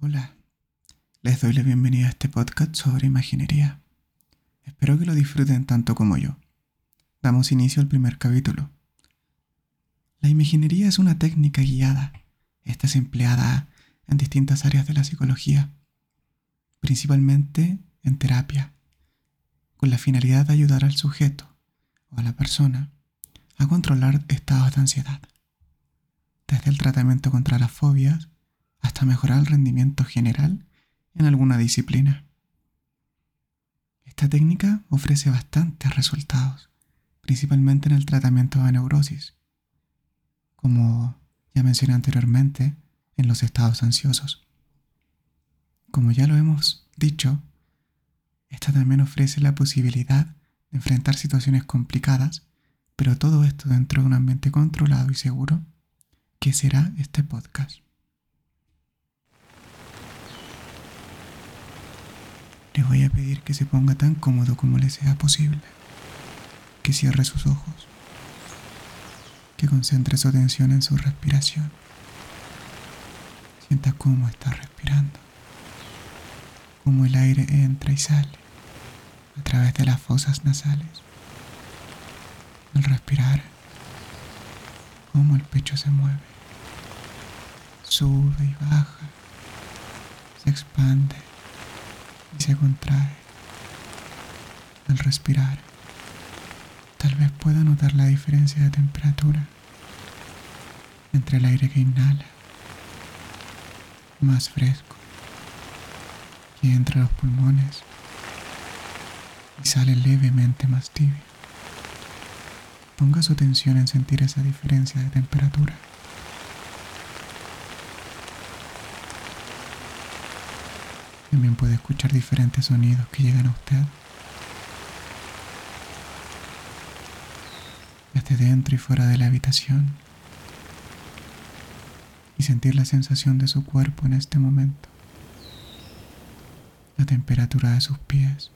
Hola, les doy la bienvenida a este podcast sobre imaginería. Espero que lo disfruten tanto como yo. Damos inicio al primer capítulo. La imaginería es una técnica guiada. Esta es empleada en distintas áreas de la psicología, principalmente en terapia, con la finalidad de ayudar al sujeto o a la persona a controlar estados de ansiedad, desde el tratamiento contra las fobias hasta mejorar el rendimiento general en alguna disciplina. Esta técnica ofrece bastantes resultados, principalmente en el tratamiento de neurosis, como ya mencioné anteriormente, en los estados ansiosos. Como ya lo hemos dicho, esta también ofrece la posibilidad de enfrentar situaciones complicadas, pero todo esto dentro de un ambiente controlado y seguro, que será este podcast. Le voy a pedir que se ponga tan cómodo como le sea posible, que cierre sus ojos, que concentre su atención en su respiración. Sienta cómo está respirando, cómo el aire entra y sale a través de las fosas nasales. Al respirar, cómo el pecho se mueve, sube y baja, se expande y se contrae al respirar. Tal vez pueda notar la diferencia de temperatura entre el aire que inhala, más fresco, y entre los pulmones y sale levemente más tibio. Ponga su atención en sentir esa diferencia de temperatura. También puede escuchar diferentes sonidos que llegan a usted. Desde dentro y fuera de la habitación. Y sentir la sensación de su cuerpo en este momento. La temperatura de sus pies,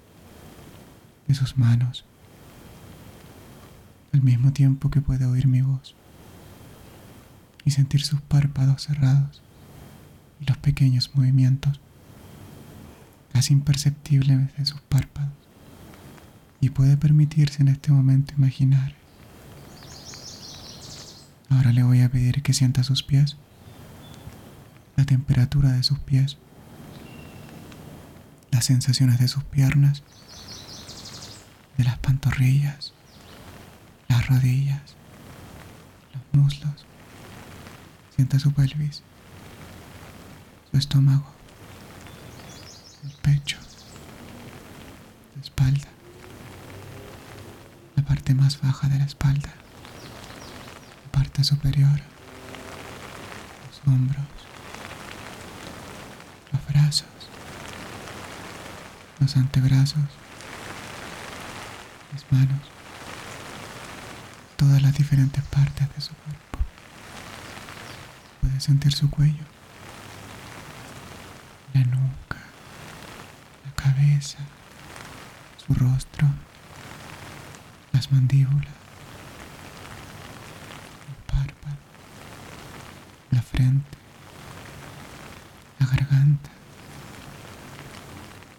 de sus manos. Al mismo tiempo que puede oír mi voz. Y sentir sus párpados cerrados y los pequeños movimientos casi imperceptible de sus párpados. Y puede permitirse en este momento imaginar. Ahora le voy a pedir que sienta sus pies, la temperatura de sus pies, las sensaciones de sus piernas, de las pantorrillas, las rodillas, los muslos. Sienta su pelvis, su estómago el pecho, la espalda, la parte más baja de la espalda, la parte superior, los hombros, los brazos, los antebrazos, las manos, todas las diferentes partes de su cuerpo. Puede sentir su cuello, la nuca, cabeza, su rostro, las mandíbulas, el párpado, la frente, la garganta,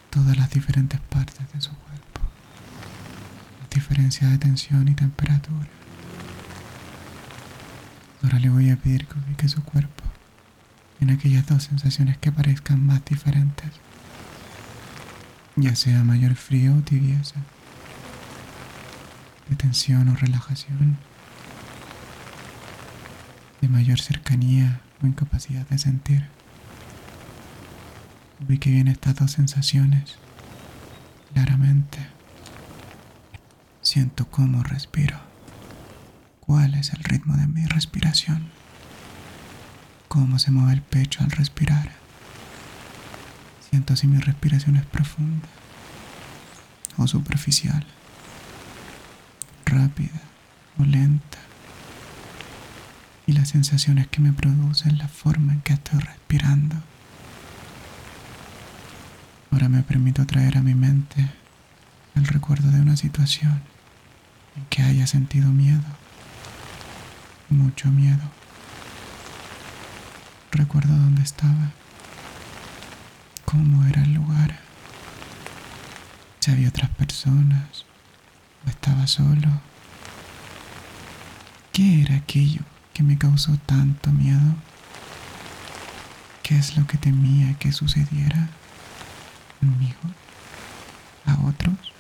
todas las diferentes partes de su cuerpo, la diferencia de tensión y temperatura. Ahora le voy a pedir que ubique su cuerpo en aquellas dos sensaciones que parezcan más diferentes ya sea mayor frío o tibieza, de tensión o relajación, de mayor cercanía o incapacidad de sentir. Ubique bien estas dos sensaciones claramente. Siento cómo respiro. ¿Cuál es el ritmo de mi respiración? ¿Cómo se mueve el pecho al respirar? Siento si mi respiración es profunda o superficial, rápida o lenta. Y las sensaciones que me producen la forma en que estoy respirando. Ahora me permito traer a mi mente el recuerdo de una situación en que haya sentido miedo, mucho miedo. Recuerdo dónde estaba cómo era el lugar. Si había otras personas o estaba solo. ¿Qué era aquello que me causó tanto miedo? ¿Qué es lo que temía que sucediera conmigo? ¿A otros?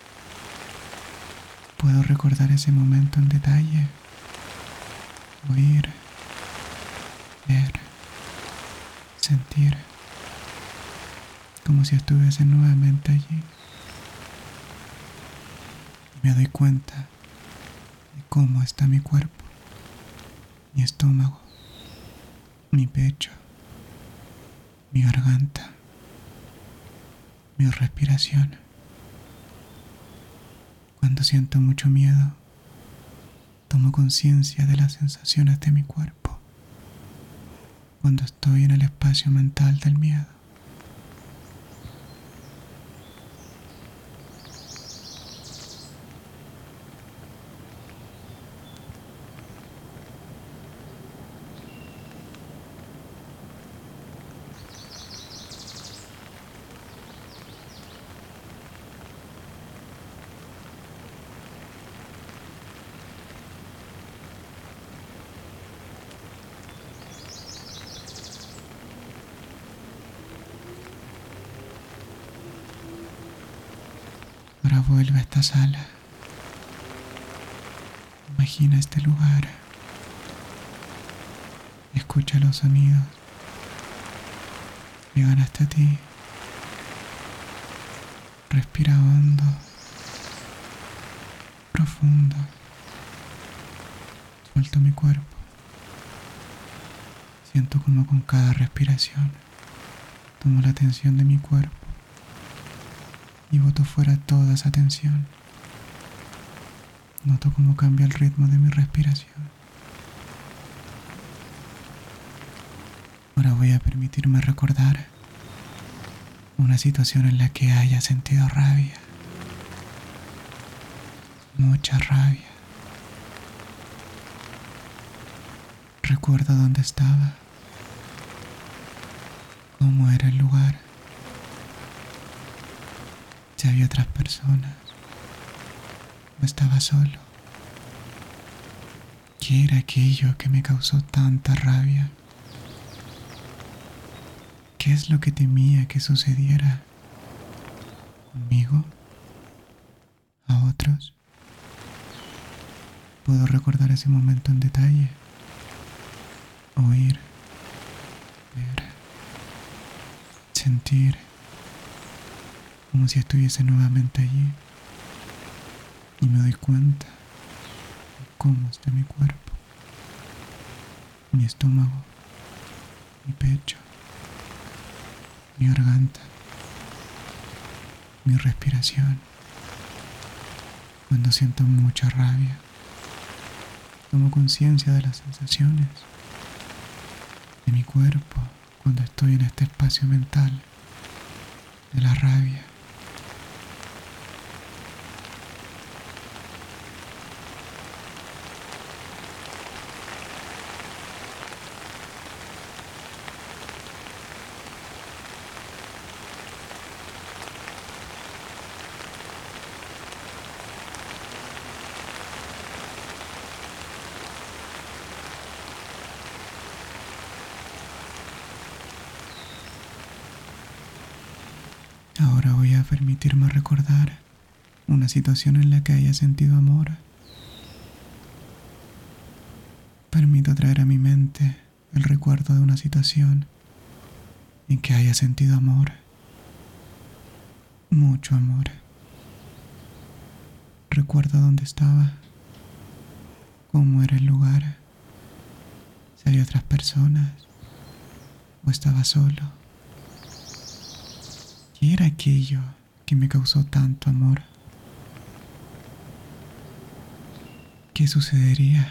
Puedo recordar ese momento en detalle, oír, ver, sentir, como si estuviese nuevamente allí. Me doy cuenta de cómo está mi cuerpo, mi estómago, mi pecho, mi garganta, mi respiración. Cuando siento mucho miedo, tomo conciencia de las sensaciones de mi cuerpo. Cuando estoy en el espacio mental del miedo. Ahora vuelve a esta sala. Imagina este lugar. Escucha los sonidos. Llegan hasta ti. Respira hondo. Profundo. Suelto mi cuerpo. Siento como con cada respiración tomo la atención de mi cuerpo y boto fuera toda esa tensión. Noto cómo cambia el ritmo de mi respiración. Ahora voy a permitirme recordar una situación en la que haya sentido rabia. Mucha rabia. Recuerdo dónde estaba. Cómo era el lugar si había otras personas o estaba solo. ¿Qué era aquello que me causó tanta rabia? ¿Qué es lo que temía que sucediera conmigo? ¿A otros? Puedo recordar ese momento en detalle, oír, ver, sentir como si estuviese nuevamente allí y me doy cuenta de cómo está mi cuerpo, mi estómago, mi pecho, mi garganta, mi respiración. Cuando siento mucha rabia, tomo conciencia de las sensaciones de mi cuerpo cuando estoy en este espacio mental de la rabia. Ahora voy a permitirme recordar una situación en la que haya sentido amor. Permito traer a mi mente el recuerdo de una situación en que haya sentido amor. Mucho amor. Recuerdo dónde estaba, cómo era el lugar, si había otras personas o estaba solo. ¿Qué era aquello que me causó tanto amor? ¿Qué sucedería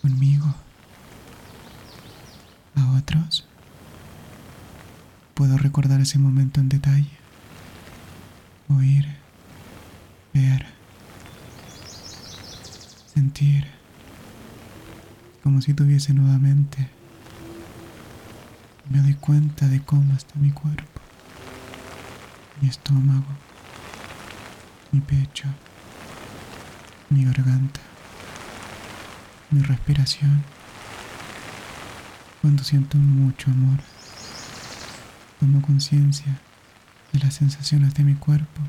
conmigo? ¿A otros? Puedo recordar ese momento en detalle, oír, ver, sentir, como si tuviese nuevamente Me doy cuenta de cómo está mi cuerpo, mi estómago, mi pecho, mi garganta, mi respiración. Cuando siento mucho amor, tomo conciencia de las sensaciones de mi cuerpo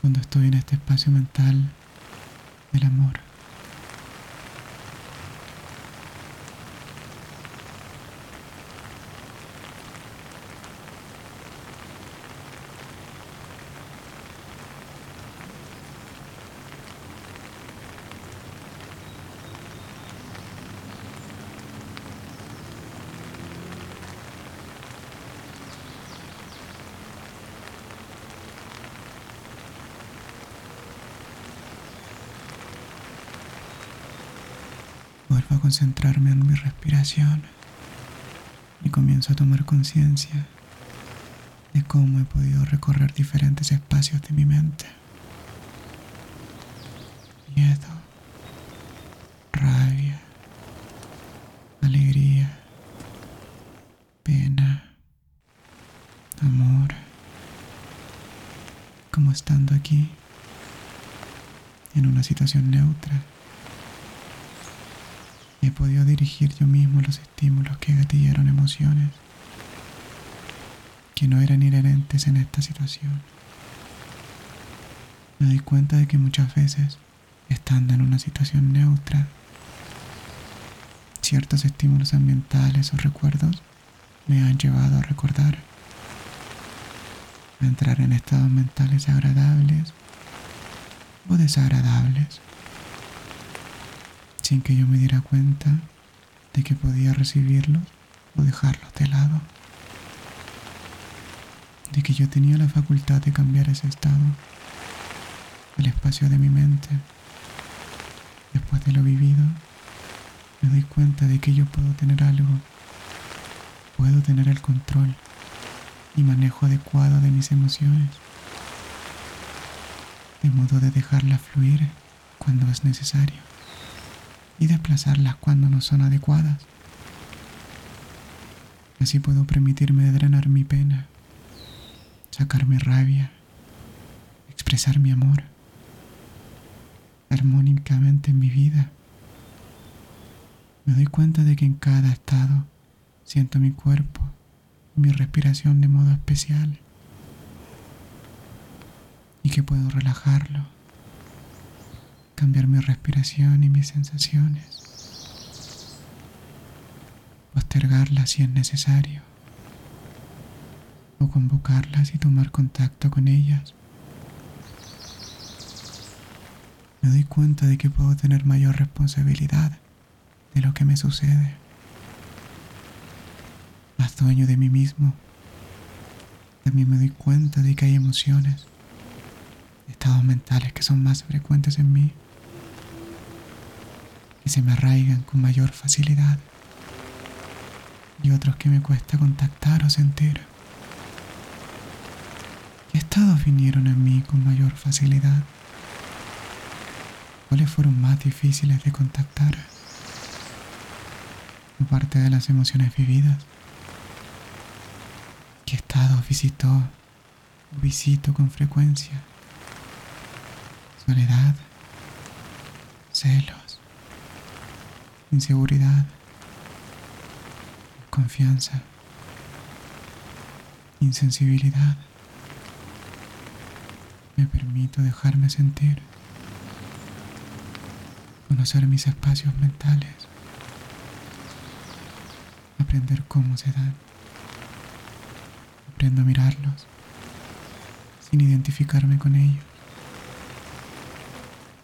cuando estoy en este espacio mental del amor. Vuelvo a concentrarme en mi respiración y comienzo a tomar conciencia de cómo he podido recorrer diferentes espacios de mi mente. Miedo, rabia, alegría, pena, amor, como estando aquí en una situación neutra he podido dirigir yo mismo los estímulos que gatillaron emociones que no eran inherentes en esta situación. Me doy cuenta de que muchas veces, estando en una situación neutra, ciertos estímulos ambientales o recuerdos me han llevado a recordar, a entrar en estados mentales agradables o desagradables sin que yo me diera cuenta de que podía recibirlos o dejarlos de lado, de que yo tenía la facultad de cambiar ese estado, el espacio de mi mente. Después de lo vivido, me doy cuenta de que yo puedo tener algo, puedo tener el control y manejo adecuado de mis emociones, de modo de dejarlas fluir cuando es necesario y desplazarlas cuando no son adecuadas. Así puedo permitirme drenar mi pena, sacar mi rabia, expresar mi amor armónicamente en mi vida. Me doy cuenta de que en cada estado siento mi cuerpo y mi respiración de modo especial y que puedo relajarlo cambiar mi respiración y mis sensaciones, postergarlas si es necesario, o convocarlas y tomar contacto con ellas. Me doy cuenta de que puedo tener mayor responsabilidad de lo que me sucede, más dueño de mí mismo. También me doy cuenta de que hay emociones, estados mentales que son más frecuentes en mí que se me arraigan con mayor facilidad y otros que me cuesta contactar o sentir. ¿Qué estados vinieron a mí con mayor facilidad? ¿Cuáles fueron más difíciles de contactar? Aparte de las emociones vividas. ¿Qué estados visitó o visito con frecuencia? Soledad, celos, inseguridad, confianza, insensibilidad. Me permito dejarme sentir, conocer mis espacios mentales, aprender cómo se dan. Aprendo a mirarlos sin identificarme con ellos.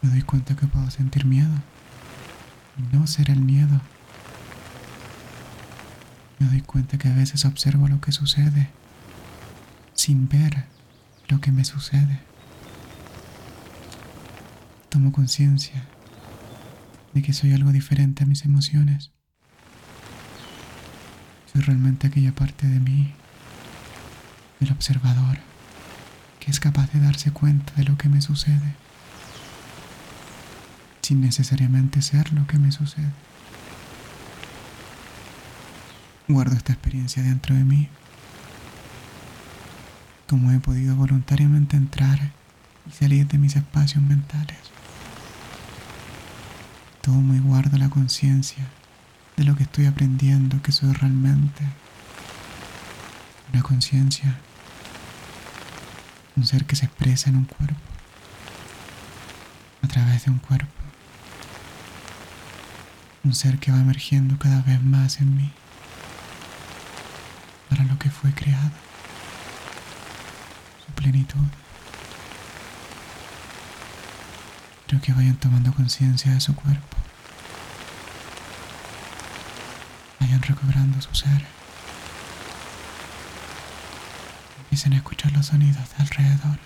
Me doy cuenta que puedo sentir miedo no será el miedo. Me doy cuenta que a veces observo lo que sucede sin ver lo que me sucede. Tomo conciencia de que soy algo diferente a mis emociones. Soy realmente aquella parte de mí, el observador, que es capaz de darse cuenta de lo que me sucede sin necesariamente ser lo que me sucede. guardo esta experiencia dentro de mí. Como he podido voluntariamente entrar y salir de mis espacios mentales. Tomo y guardo la conciencia de lo que estoy aprendiendo que soy realmente. Una conciencia. Un ser que se expresa en un cuerpo. A través de un cuerpo un ser que va emergiendo cada vez más en mí, para lo que fue creado, su plenitud. Quiero que vayan tomando conciencia de su cuerpo, vayan recobrando su ser, empiecen a escuchar los sonidos de alrededor.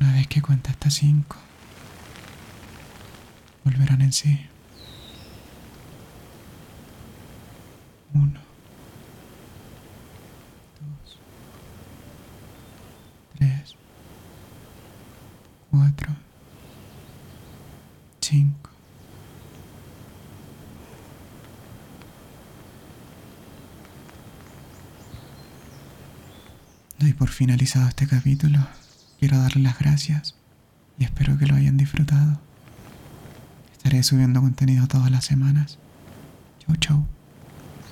Una vez que cuenta hasta cinco en sí. Uno. Dos. Tres. Cuatro. Cinco. Doy por finalizado este capítulo. Quiero darle las gracias y espero que lo hayan disfrutado. Estaré subiendo contenido todas las semanas. Chau, chau.